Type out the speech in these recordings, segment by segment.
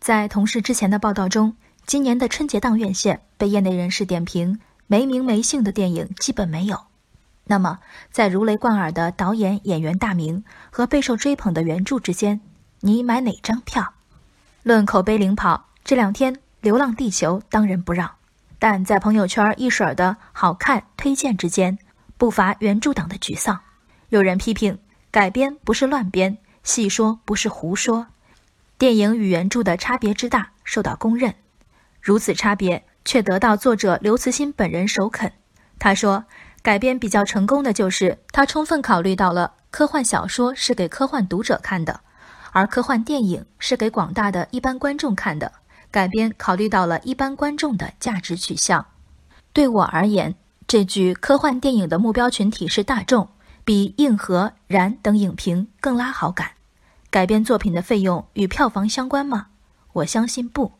在同事之前的报道中，今年的春节档院线被业内人士点评没名没姓的电影基本没有。那么，在如雷贯耳的导演演员大名和备受追捧的原著之间，你买哪张票？论口碑领跑，这两天《流浪地球》当仁不让，但在朋友圈一水儿的好看推荐之间，不乏原著党的沮丧。有人批评改编不是乱编，戏说不是胡说。电影与原著的差别之大受到公认，如此差别却得到作者刘慈欣本人首肯。他说，改编比较成功的就是他充分考虑到了科幻小说是给科幻读者看的，而科幻电影是给广大的一般观众看的。改编考虑到了一般观众的价值取向。对我而言，这句科幻电影的目标群体是大众，比硬核、燃等影评更拉好感。改编作品的费用与票房相关吗？我相信不。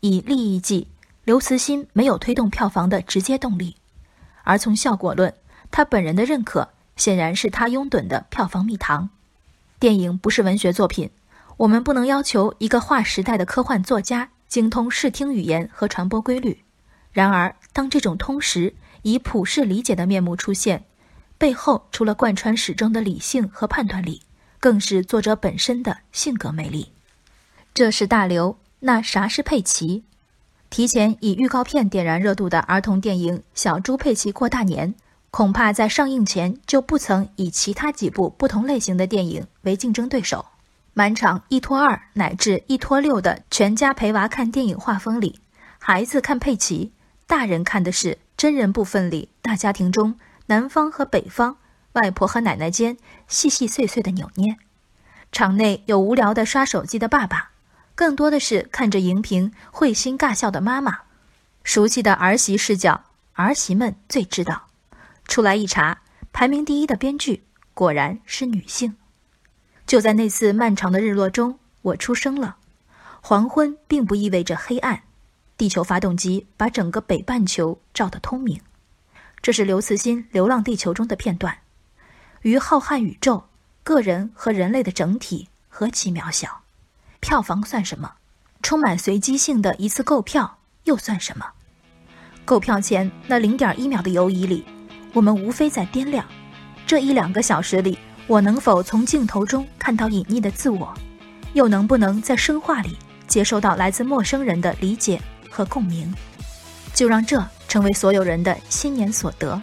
以利益计，刘慈欣没有推动票房的直接动力；而从效果论，他本人的认可显然是他拥趸的票房蜜糖。电影不是文学作品，我们不能要求一个划时代的科幻作家精通视听语言和传播规律。然而，当这种通识以普世理解的面目出现，背后除了贯穿始终的理性和判断力。更是作者本身的性格魅力。这是大刘，那啥是佩奇？提前以预告片点燃热度的儿童电影《小猪佩奇过大年》，恐怕在上映前就不曾以其他几部不同类型的电影为竞争对手。满场一拖二乃至一拖六的全家陪娃看电影画风里，孩子看佩奇，大人看的是真人部分里大家庭中南方和北方。外婆和奶奶间细细碎碎的扭捏，场内有无聊的刷手机的爸爸，更多的是看着荧屏会心尬笑的妈妈。熟悉的儿媳视角，儿媳们最知道。出来一查，排名第一的编剧果然是女性。就在那次漫长的日落中，我出生了。黄昏并不意味着黑暗，地球发动机把整个北半球照得通明。这是刘慈欣《流浪地球》中的片段。于浩瀚宇宙，个人和人类的整体何其渺小，票房算什么？充满随机性的一次购票又算什么？购票前那零点一秒的犹疑里，我们无非在掂量：这一两个小时里，我能否从镜头中看到隐匿的自我，又能不能在声话里接收到来自陌生人的理解和共鸣？就让这成为所有人的新年所得。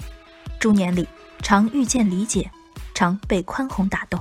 猪年里常遇见理解。常被宽宏打动。